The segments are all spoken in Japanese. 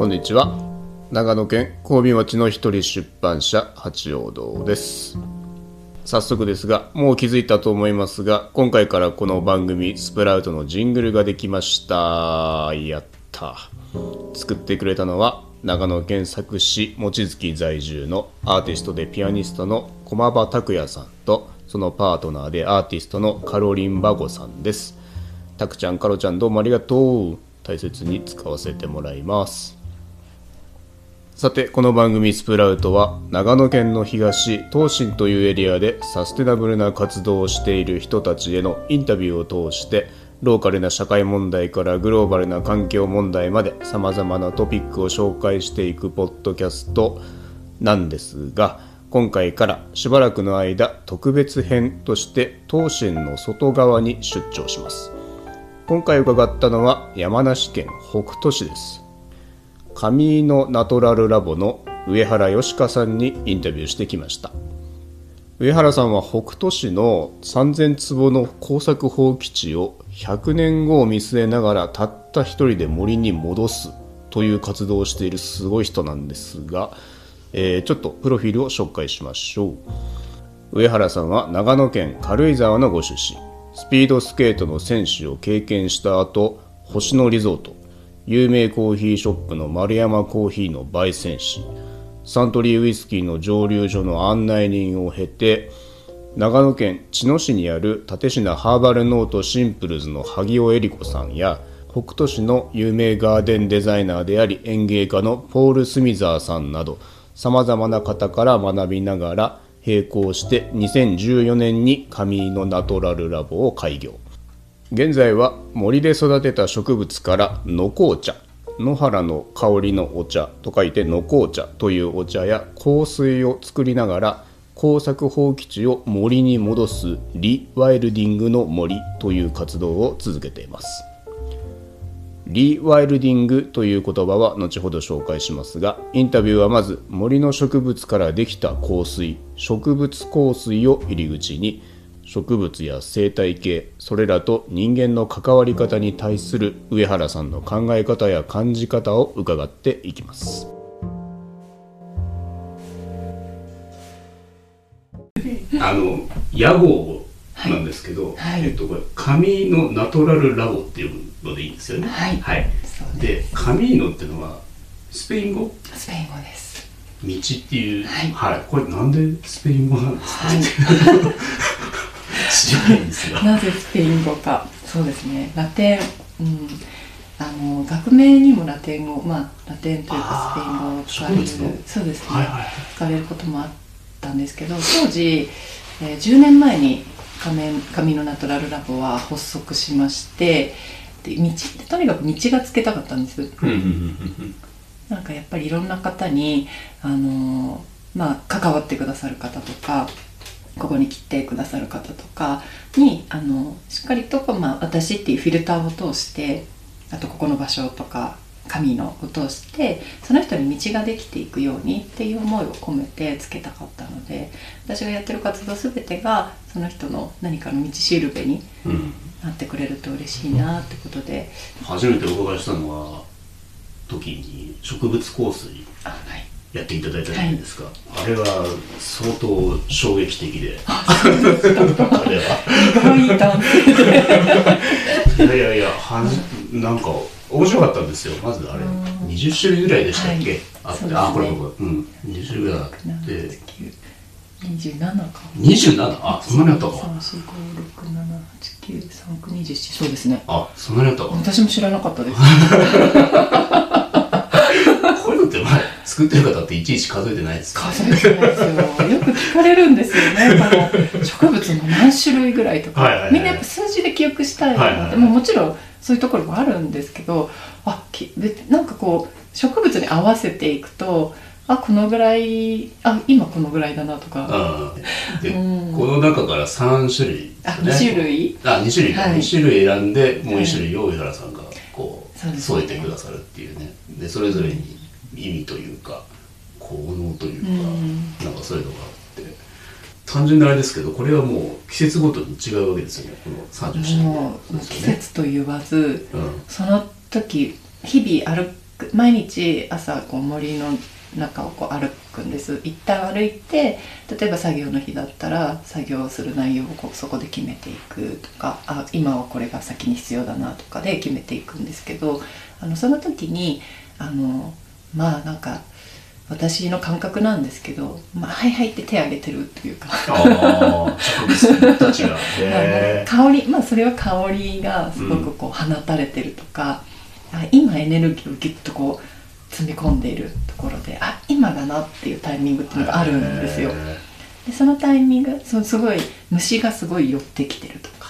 こんにちは。長野県神戸町の一人出版社八王堂です。早速ですがもう気づいたと思いますが今回からこの番組スプラウトのジングルができました。やった。作ってくれたのは長野県佐久市望月在住のアーティストでピアニストの駒場拓也さんとそのパートナーでアーティストのカロリン・バゴさんです。たくちゃんカロちゃんどうもありがとう。大切に使わせてもらいます。さてこの番組スプラウトは長野県の東東進というエリアでサステナブルな活動をしている人たちへのインタビューを通してローカルな社会問題からグローバルな環境問題までさまざまなトピックを紹介していくポッドキャストなんですが今回からしばらくの間特別編として東進の外側に出張します。今回伺ったのは山梨県北杜市です。上のナトラルラボの上原義香さんにインタビューしてきました。上原さんは北杜市の3000坪の耕作放棄地を100年後を見据えながらたった一人で森に戻すという活動をしているすごい人なんですが、えー、ちょっとプロフィールを紹介しましょう。上原さんは長野県軽井沢のご出身。スピードスケートの選手を経験した後星野リゾート。有名コーヒーショップの丸山コーヒーの焙煎士サントリーウイスキーの蒸留所の案内人を経て長野県茅野市にある立科ハーバルノートシンプルズの萩尾恵里子さんや北斗市の有名ガーデンデザイナーであり園芸家のポール・スミザーさんなどさまざまな方から学びながら並行して2014年に上井のナトラルラボを開業。現在は森で育てた植物から野紅茶野原の香りのお茶と書いて野紅茶というお茶や香水を作りながら耕作放棄地を森に戻すリワイルディングの森という活動を続けています。リワイルディングという言葉は後ほど紹介しますがインタビューはまず森の植物からできた香水植物香水を入り口に植物や生態系それらと人間の関わり方に対する上原さんの考え方や感じ方を伺っていきます。あの屋号なんですけど、はい、えっとこれ紙のナトラルラボっていうのでいいんですよね。はい、はい、でカミーノっていうのはスペイン語？スペイン語です。道っていう、はい、はい、これなんでスペイン語なんですか、はい なぜスペイン語か。そうですね。ラテン、うん、あの学名にもラテン語まあラテンというかスペイン語を使われるそうですね、はいはい、使われることもあったんですけど当時、えー、10年前に仮面紙のナトラルラボは発足しましてで道とにかく道がつけたかったんです。なんかやっぱりいろんな方にあのまあ関わってくださる方とかここに来てくださる方とかにあのしっかりと、まあ、私っていうフィルターを通してあとここの場所とか神のを通してその人に道ができていくようにっていう思いを込めてつけたかったので私がやってる活動全てがその人の何かの道しるべになってくれると嬉しいなってことで、うん、初めてお伺いしたのは時に植物香水。あ、はいやっていただいたじゃないですか、はい、あれは相当衝撃的で。あれは いやいやいやはなんか面白かったんですよ。まずあれ。20種類ぐらいでしたっけ、はい、あって、ね、あこれこれうん。20種類ぐらいあって。27か。27あそんなにあったか。345678939そうですねあそんなにあったか。私も知らなかったです 作ってる方っていちいち数えてないですか？数えてないですよ。よく聞かれるんですよね。この植物の何種類ぐらいとか、はいはいはい、みんなやっぱ数字で記憶したいので、はいはいはい、ももちろんそういうところもあるんですけどあきなんかこう植物に合わせていくとあこのぐらいあ今このぐらいだなとか。で、うん、この中から3種類、ね、あ2種類？あ2種類か、はい、2種類選んでもう1種類を上原さんがこう、はい、添えてくださるっていうね。でそれぞれに意味というか効能というか、うん、なんかそういうのがあって。単純なあれですけどこれはもう季節ごとに違うわけですよねこの30種類、季節と言わず、うん、その時日々歩く毎日朝こう森の中をこう歩くんです。一旦歩いて例えば作業の日だったら作業する内容をこうそこで決めていくとかあ今はこれが先に必要だなとかで決めていくんですけどあのその時にあのまあなんか私の感覚なんですけど「まあ、はいはい」って手挙げてるっていうか。香りまあそれは香りがすごくこう放たれてるとか、あ今エネルギーをギュッとこう積み込んでいるところであ今だなっていうタイミングっていうのがあるんですよ。でそのタイミングそすごい虫がすごい寄ってきてるとか。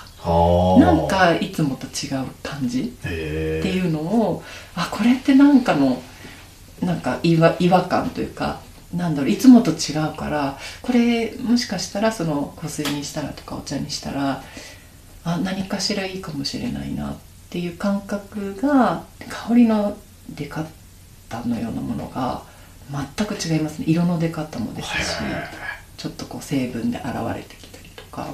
なんかいつもと違う感じっていうのをあこれってなんかのなんか違和違和感というかなんだろういつもと違うからこれもしかしたらその香水にしたらとかお茶にしたらあ何かしらいいかもしれないなっていう感覚が香りの出方のようなものが全く違いますね。色の出方もですしちょっとこう成分で現れてきたりとか。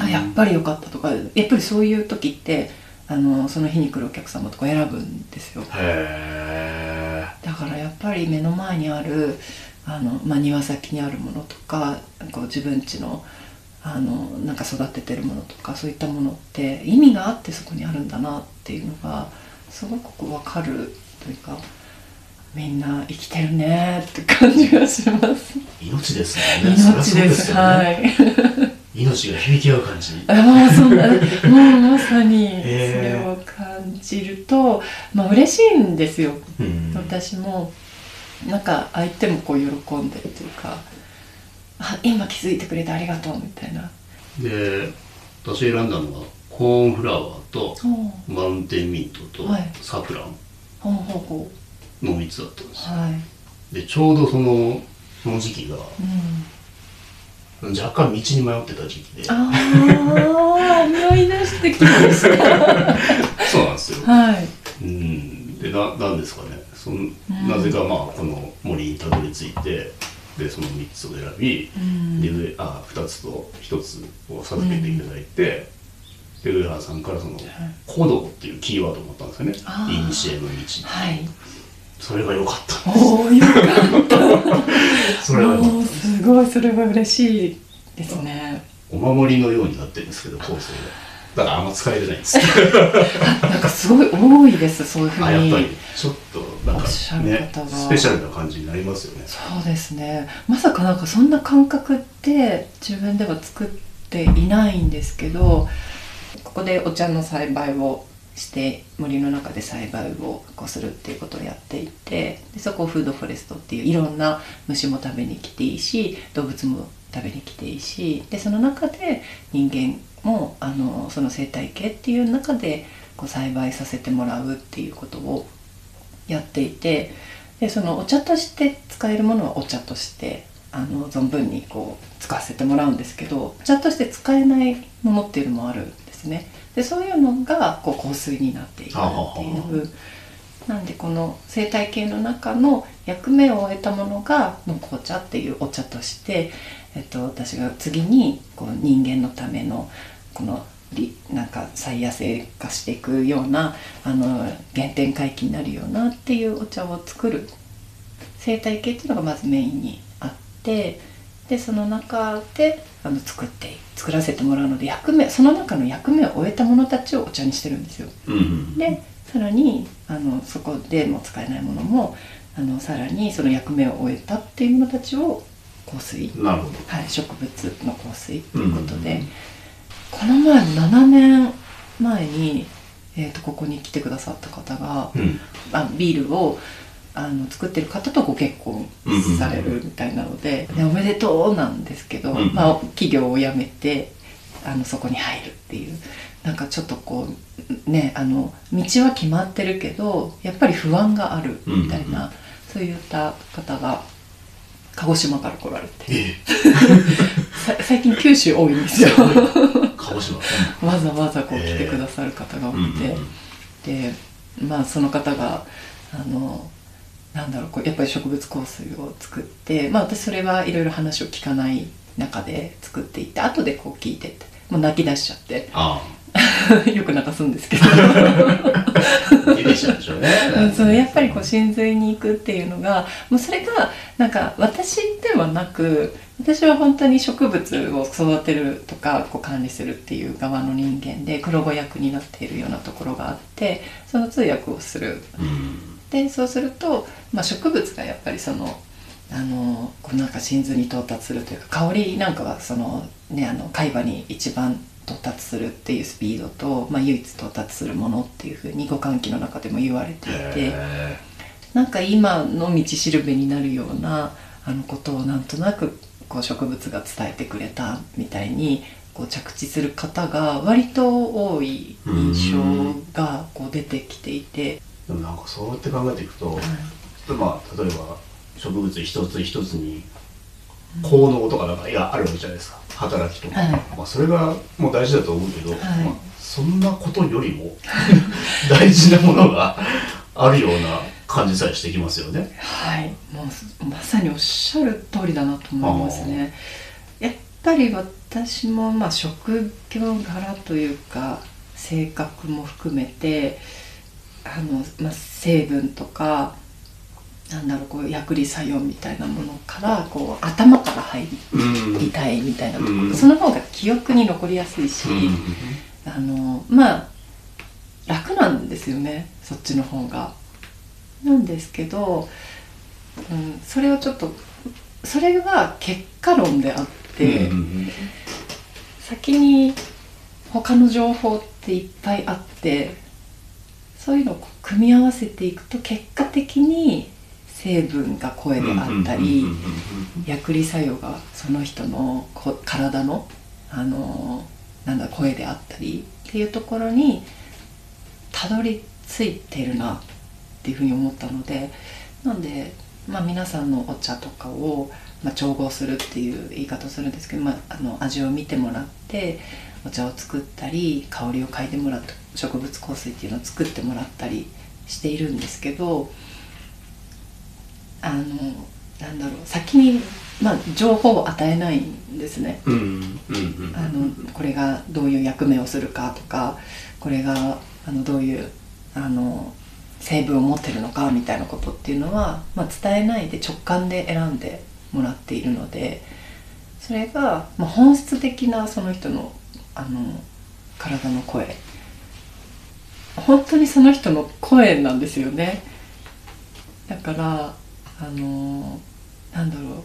あやっぱりよかったとかやっぱりそういう時ってあのその日に来るお客様とか選ぶんですよ。だからやっぱり目の前にあるあの、まあ、庭先にあるものとかこう自分家のあのなんか育ててるものとかそういったものって意味があってそこにあるんだなっていうのがすごくこう分かるというかみんな生きてるねって感じがします。命ですもんね。命です、ね、はい。命が響き合う感じ。ああそんな もうまさにそれを感じると、まあ嬉しいんですよ、うん、私もなんか相手もこう喜んでるというかあ今気づいてくれてありがとうみたいな。で私選んだのはコーンフラワーとマウンテンミントとサフラン。の3つだったんですよ、はい、でちょうどそのその時期が、うん、若干道に迷ってた時期で。ああ思い出してきました。そうなんですよ。はい。うん。でななんですかねその、なぜかまあこの森にたどり着いてでその3つを選び、うん、で上あ2つと1つを授けていただいて、うん、で上原さんからその「鼓動」っていうキーワードを持ったんですよね「イニシエの道」はい。それが良かったおおよかった。それはすごい。それは嬉しいですね。お守りのようになってるんですけど構成が。だからあんま使えれないんです。なんかすごい多いですそういうふうに。やっぱり。ちょっとなんか、ね、スペシャルな感じになりますよね。そうですね。まさかなんかそんな感覚って自分では作っていないんですけどここでお茶の栽培をして森の中で栽培をこうするっていうことをやっていてでそこをフードフォレストっていういろんな虫も食べに来ていいし動物も食べに来ていいしでその中で人間もあのその生態系っていう中でこう栽培させてもらうっていうことをやっていてでそのお茶として使えるものはお茶としてあの存分にこう使わせてもらうんですけどお茶として使えないものっていうのもあるんですね。でそういうのがこう香水になっていくっていう。なんでこの生態系の中の役目を終えたものがの紅茶っていうお茶として、えっと、私が次にこう人間のためのこのなんか再野生化していくようなあの原点回帰になるようなっていうお茶を作る生態系っていうのがまずメインにあってでその中であの作って作らせてもらうので役目その中の役目を終えたものたちをお茶にしてるんですよ。うん、でさらにあのそこでも使えないものもあのさらにその役目を終えたっていうものたちを香水なるほど、はい、植物の香水ということで。うんこの前7年前に、えーと、ここに来てくださった方が、うん、あビールをあの作ってる方とご結婚されるみたいなので「でおめでとう」なんですけど、まあ、企業を辞めてあのそこに入るっていうなんかちょっとこうねあの道は決まってるけどやっぱり不安があるみたいな、そういった方が鹿児島から来られて、最近九州多いんですよ。鹿児島。わざわざこう来てくださる方が多くて、でまあその方があのなんだろうこうやっぱり植物香水を作ってまあ私それはいろいろ話を聞かない中で作っていって後でこう聞いてってもう泣き出しちゃって よく泣かすんですけど。やっぱりこう真髄に行くっていうのがもうそれがなんか私ではなく私は本当に植物を育てるとかこう管理するっていう側の人間で黒子役になっているようなところがあってその通訳をする。でそうすると、まあ、植物がやっぱりそのあのこうなんか真髄に到達するというか香りなんかはその、ね、あの海馬に一番到達するっていうスピードと、まあ、唯一到達するものっていうふうに五感記の中でも言われていてなんか今の道しるべになるようなあのことをなんとなくこう植物が伝えてくれたみたいにこう着地する方が割と多い印象がこう出てきていて。でもなんかそうやって考えていくと、はい、まあ例えば植物一つ一つに効能とかなんかいやあるわけじゃないですか。働きとか、はい、まあ、それがもう大事だと思うけど、はい、まあ、そんなことよりも 大事なものがあるような感じさえしてきますよね。はい。もうまさにおっしゃる通りだなと思いますね。やっぱり私もまあ職業柄というか性格も含めてあの、まあ、成分とかなんだろうこう薬理作用みたいなものからこう頭から入りたいみたいなところ、うん、その方が記憶に残りやすいし、うん、あのまあ楽なんですよねそっちの方が。なんですけど、うん、それをちょっとそれは結果論であって、うん、先に他の情報っていっぱいあってそういうのを組み合わせていくと結果的に成分が声であったり薬理作用がその人の体のあのなんだ声であったりっていうところにたどり着いてるなっていうふうに思ったのでなんで、まあ、皆さんのお茶とかを、まあ、調合するっていう言い方をするんですけど、まあ、あの味を見てもらってお茶を作ったり香りを嗅いでもらって植物香水っていうのを作ってもらったりしているんですけどあのなんだろう先に、まあ、情報を与えないんですね、あのこれがどういう役目をするかとかこれがあのどういうあの成分を持ってるのかみたいなことっていうのは、まあ、伝えないで直感で選んでもらっているのでそれが、まあ、本質的なその人のあの体の声。本当にその人の声なんですよね。だからあのなんだろう。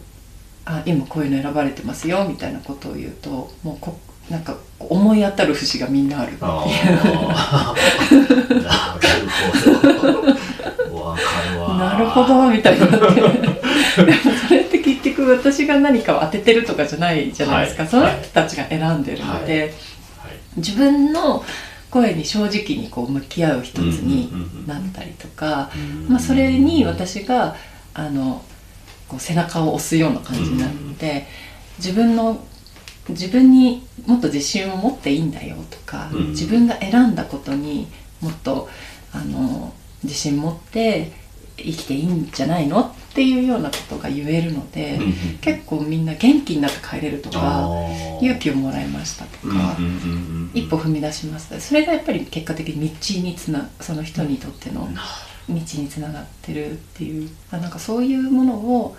あ今こういうの選ばれてますよみたいなことを言うともうこなんか思い当たる節がみんなある。っていうなるほどみたいになって。でもそれって結局私が何かを当ててるとかじゃないじゃないですか、はい、その人たちが選んでるので、はい。はい、自分の声に正直にこう向き合う一つになったりとか、まあ、それに私があのこう背中を押すような感じになるので、自分の自分にもっと自信を持っていいんだよとか、自分が選んだことにもっとあの自信持って生きていいんじゃないのっていうようなことが言えるので、結構みんな元気になって帰れるとか勇気をもらいましたとか、一歩踏み出しますそれがやっぱり結果的に道につなその人にとっての道につながってるっていうなんかそういうものを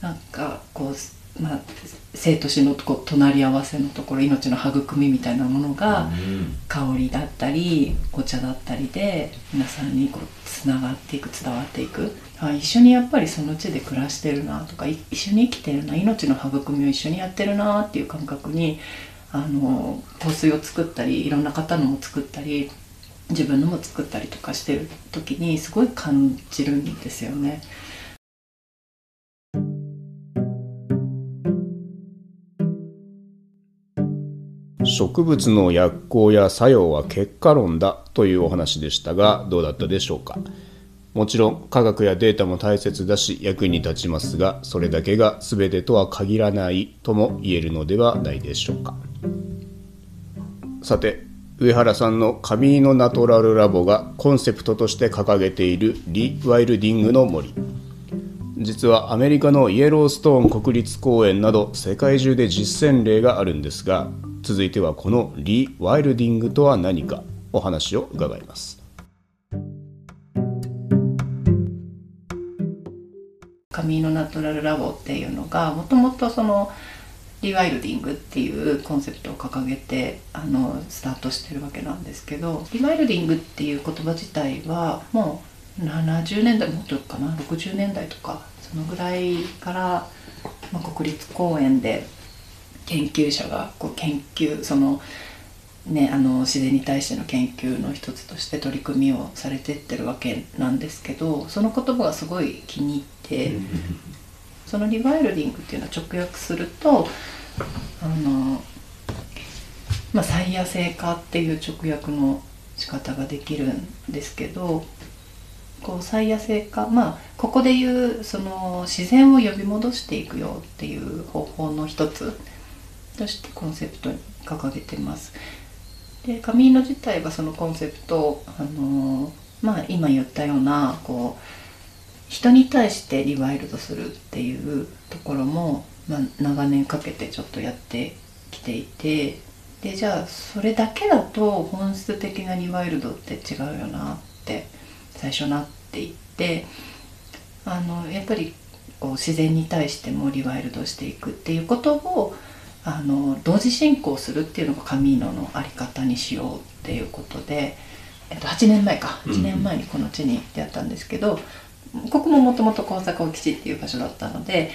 なんかこう、まあ、生と死のこう隣り合わせのところ命の育みみたいなものが、香りだったりお茶だったりで皆さんにこうつながっていく伝わっていく。あ一緒にやっぱりその地で暮らしてるなとか一緒に生きてるな命の育みを一緒にやってるなっていう感覚にあの香水を作ったりいろんな方のも作ったり自分のも作ったりとかしてる時にすごい感じるんですよね。植物の薬効や作用は結果論だというお話でしたがどうだったでしょうか？もちろん科学やデータも大切だし役に立ちますがそれだけが全てとは限らないとも言えるのではないでしょうかさて上原さんの紙のナトラルラボがコンセプトとして掲げているリ・ワイルディングの森。実はアメリカのイエローストーン国立公園など世界中で実践例があるんですが続いてはこのリワイルディングとは何かお話を伺います。紙のナトラルラボっていうのがもともとそのリワイルディングっていうコンセプトを掲げてあのスタートしてるわけなんですけどリワイルディングっていう言葉自体はもう70年代もっとかな60年代とかそのぐらいから、まあ、国立公園で研究者がこう研究そのね、あの自然に対しての研究の一つとして取り組みをされてってるわけなんですけどその言葉がすごい気に入ってそのリバイルディングっていうのは直訳するとあの、まあ、再野生化っていう直訳の仕方ができるんですけどこう再野生化まあここでいうその自然を呼び戻していくよっていう方法の一つとしてコンセプトに掲げてます。でカミーノ自体はそのコンセプト、あのまあ、今言ったようなこう人に対してリワイルドするっていうところも、まあ、長年かけてちょっとやってきていてでじゃあそれだけだと本質的なリワイルドって違うよなって最初なっていってあのやっぱりこう自然に対してもリワイルドしていくっていうことをあの同時進行するっていうのがカミーノの在り方にしようっていうことで、えっと、8年前か。8年前にこの地に出会ったんですけど、うん、ここももともと高坂基地っていう場所だったので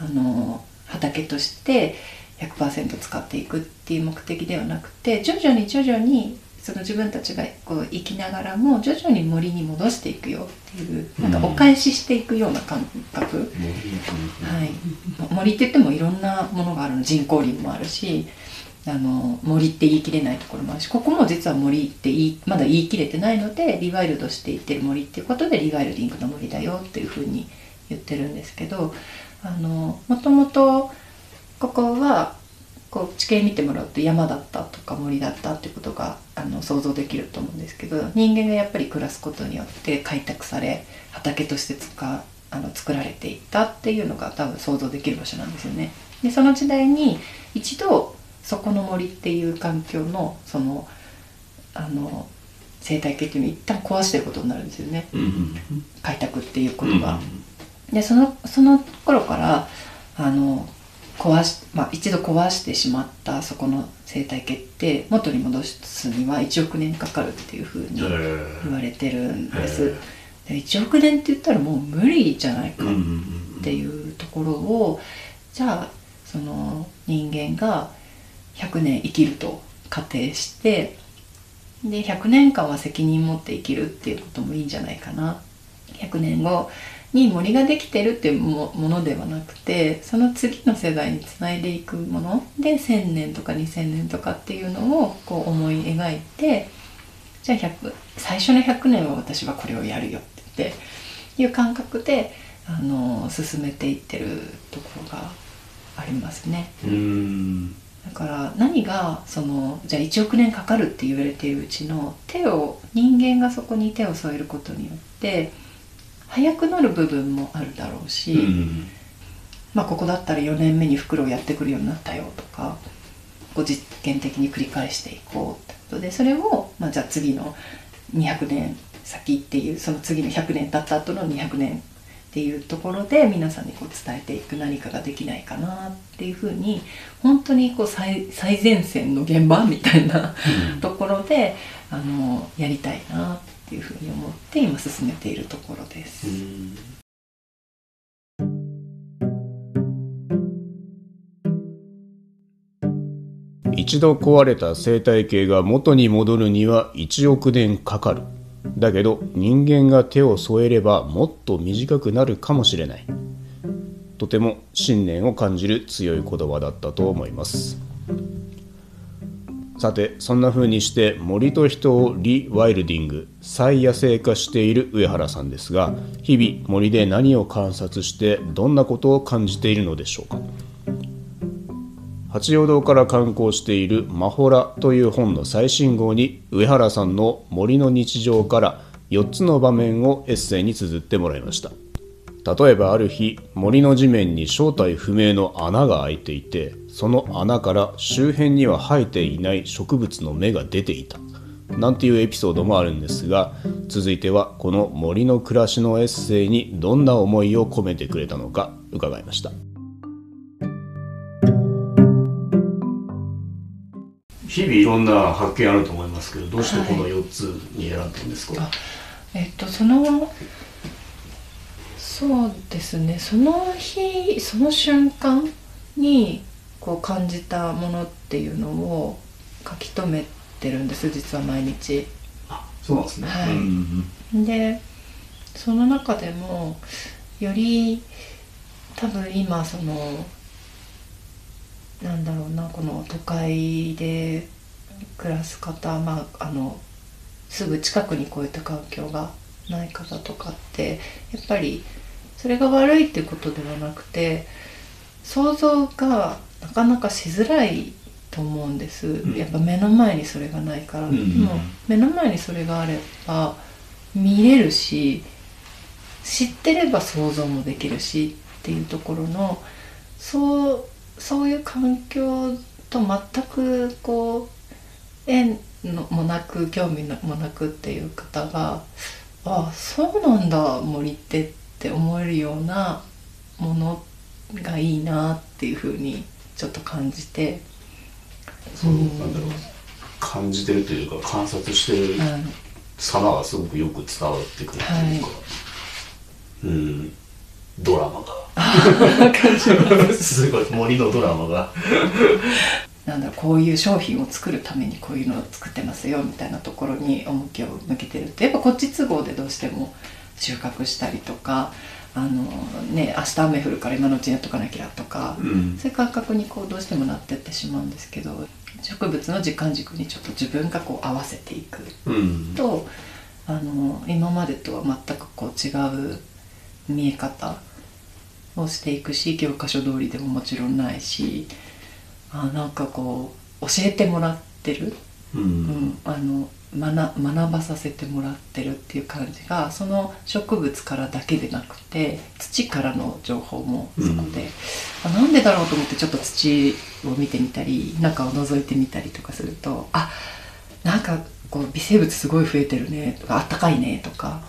あの畑として100%使っていくっていう目的ではなくて徐々に徐々にその自分たちがこう生きながらも徐々に森に戻していくよっていうなんかお返ししていくような感覚、うん、はい、森って言ってもいろんなものがあるの。人工林もあるしあの森って言い切れないところもあるしここも実は森って言いまだ言い切れてないのでリワイルドしていってる森っていうことでリワイルディングの森だよっていうふうに言ってるんですけどあのもともとここはこう地形見てもらうと山だったとか森だったっていうことがあの想像できると思うんですけど人間がやっぱり暮らすことによって開拓され畑として使あの作られていったっていうのが多分想像できる場所なんですよね。でその時代に一度そこの森っていう環境のそのあの生態系っていうのを一旦壊してることになるんですよね、開拓っていうことが。でそのその頃からあの壊し、まあ、一度壊してしまったそこの生態系って元に戻すには1億年かかるっていうふうに言われてるんです。で1億年って言ったらもう無理じゃないかっていうところをじゃあその人間が100年生きると仮定してで100年間は責任持って生きるっていうこともいいんじゃないかな。100年後に森ができてるっていうものではなくてその次の世代につないでいくもので1,000年とか2,000年とかっていうのをこう思い描いてじゃあ100最初の100年は私はこれをやるよっていう感覚であの進めていってるところがありますね。うんだから何がそのじゃあ1億年かかるって言われているうちの手を人間がそこに手を添えることによって早くなる部分もあるだろうし、うん、まあここだったら4年目に袋をやってくるようになったよとかこう実験的に繰り返していこうってことでそれを、まあ、じゃあ次の200年先っていうその次の100年経った後の200年っていうところで皆さんにこう伝えていく何かができないかなっていうふうに本当にこう最最前線の現場みたいな、ところであのやりたいなってっていうふうに思って今進めているところです。一度壊れた生態系が元に戻るには1億年かかるだけど人間が手を添えればもっと短くなるかもしれない。とても信念を感じる強い言葉だったと思います。さてそんな風にして森と人をリワイルディング再野生化している上原さんですが日々森で何を観察してどんなことを感じているのでしょうか。八王堂から刊行している「マホラ」という本の最新号に上原さんの森の日常から4つの場面をエッセイに綴ってもらいました。例えばある日森の地面に正体不明の穴が開いていてその穴から周辺には生えていない植物の芽が出ていた。なんていうエピソードもあるんですが続いてはこの森の暮らしのエッセイにどんな思いを込めてくれたのか伺いました。日々いろんな発見あると思いますけどどうしてこの4つに選んだんですか、はい、えっとそのそうですね。その日その瞬間にこう感じたものっていうのを書き留めてるんです実は毎日。あそうなんですね、はい、でその中でもより多分今そのなんだろうなこの都会で暮らす方、まあ、あのすぐ近くにこういった環境がない方とかってやっぱりそれが悪いっていうことではなくて想像がなかなかしづらいと思うんです、うん、やっぱ目の前にそれがないから、うん、でも目の前にそれがあれば見れるし知ってれば想像もできるしっていうところのそうそういう環境と全くこう縁のもなく興味もなくっていう方があそうなんだ森ってって思えるようなものがいいなっていうふうにちょっと感じて。そう、うん、なんだろう。感じてるというか観察してる様がすごくよく伝わってくるというか、はい、うんドラマが。すごい森のドラマが。なんだこういう商品を作るためにこういうのを作ってますよみたいなところに重きを向けてるとやっぱこっち都合でどうしても収穫したりとかあのね明日雨降るから今のうちにやっとかなきゃとか、うん、そういう感覚にこうどうしてもなってってしまうんですけど植物の時間軸にちょっと自分がこう合わせていく。と、うん、あの今までとは全くこう違う見え方をしていくし教科書通りでももちろんないしあなんかこう教えてもらってる、うん、うん、あの学学ばさせてもらってるっていう感じがその植物からだけでなくて土からの情報もそこで、うん、なんでだろうと思ってちょっと土を見てみたり中を覗いてみたりとかするとあなんかこう微生物すごい増えてるねとかあったかいねとか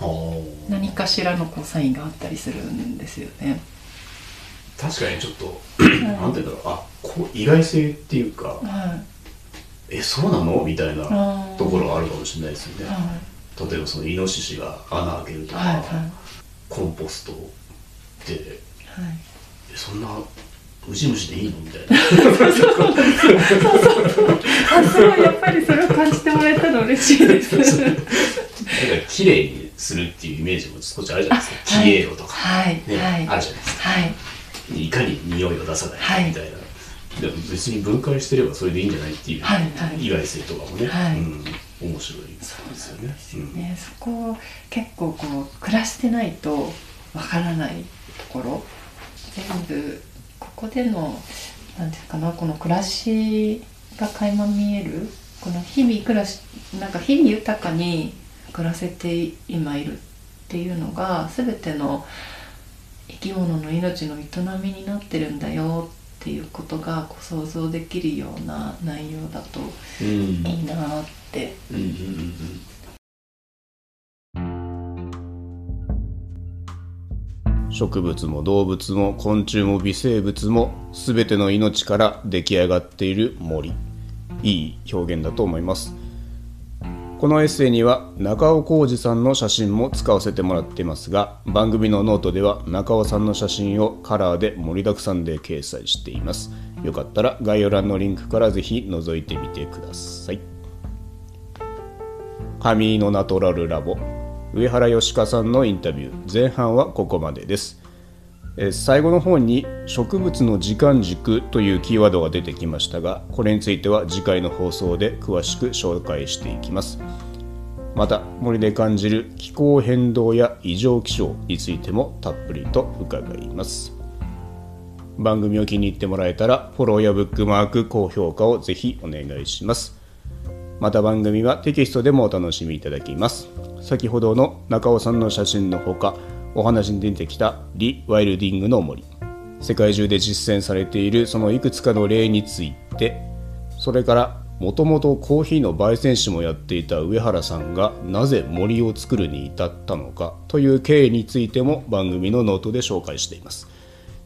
何かしらのこうサインがあったりするんですよね。確かにちょっと、なんていうんだろう。あこう意外性っていうか、はい、えそうなの？みたいなところがあるかもしれないですよね、はい、例えばそのイノシシが穴開けるとか、はいはい、コンポストで、はい、えそんなウジ虫でいいの？みたいな。そうそうやっぱりそれを感じてもらえたの嬉しいです。なんか綺麗にするっていうイメージも少しあるじゃないですか。綺麗とか、はい。ね、はい、あるじゃないですか、はいいかに匂いを出さないみたいな、はい、でも別に分解してればそれでいいんじゃないっていう、はいはい、意外性とかもね、はい、うん、面白い。ですよね。そね、うん、そこ結構こう暮らしてないとわからないところ。全部ここでのなんていうかなこの暮らしが垣間見えるこの日々暮らしなんか日々豊かに暮らせて今いるっていうのが全ての生き物の命の営みになってるんだよっていうことがこう想像できるような内容だといいなって。植物も動物も昆虫も微生物も全ての命から出来上がっている森。いい表現だと思いますこのエッセイには中尾浩二さんの写真も使わせてもらっていますが番組のノートでは中尾さんの写真をカラーで盛りだくさんで掲載しています。よかったら概要欄のリンクからぜひ覗いてみてください。 camino natural Lab上原義香さんのインタビュー。前半はここまでです。最後の方に植物の時間軸というキーワードが出てきましたがこれについては次回の放送で詳しく紹介していきます。また森で感じる気候変動や異常気象についてもたっぷりと伺います。番組を気に入ってもらえたらフォローやブックマーク高評価をぜひお願いします。また番組はテキストでもお楽しみいただきます。先ほどの中尾さんの写真のほかお話に出てきたリワイルディングの森。世界中で実践されているそのいくつかの例についてそれからもともとコーヒーの焙煎師もやっていた上原さんがなぜ森を作るに至ったのかという経緯についても番組のノートで紹介しています。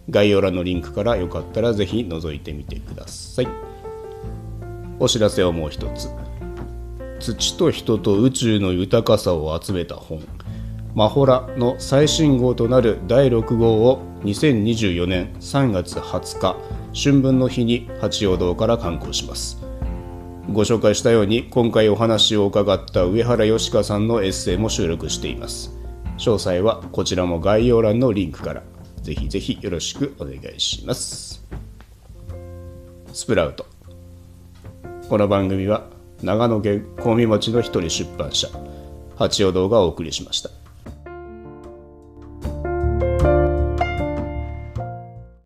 概要欄のリンクからよかったらぜひ覗いてみてください。お知らせをもう一つ。土と人と宇宙の豊かさを集めた本。マホラの最新号となる第6号を2024年3月20日春分の日に八王堂から刊行します。ご紹介したように今回お話を伺った上原よしかさんのエッセイも収録しています。詳細はこちらも概要欄のリンクからぜひぜひよろしくお願いします。スプラウト。この番組は長野県小見町の一人出版社八王堂がお送りしました。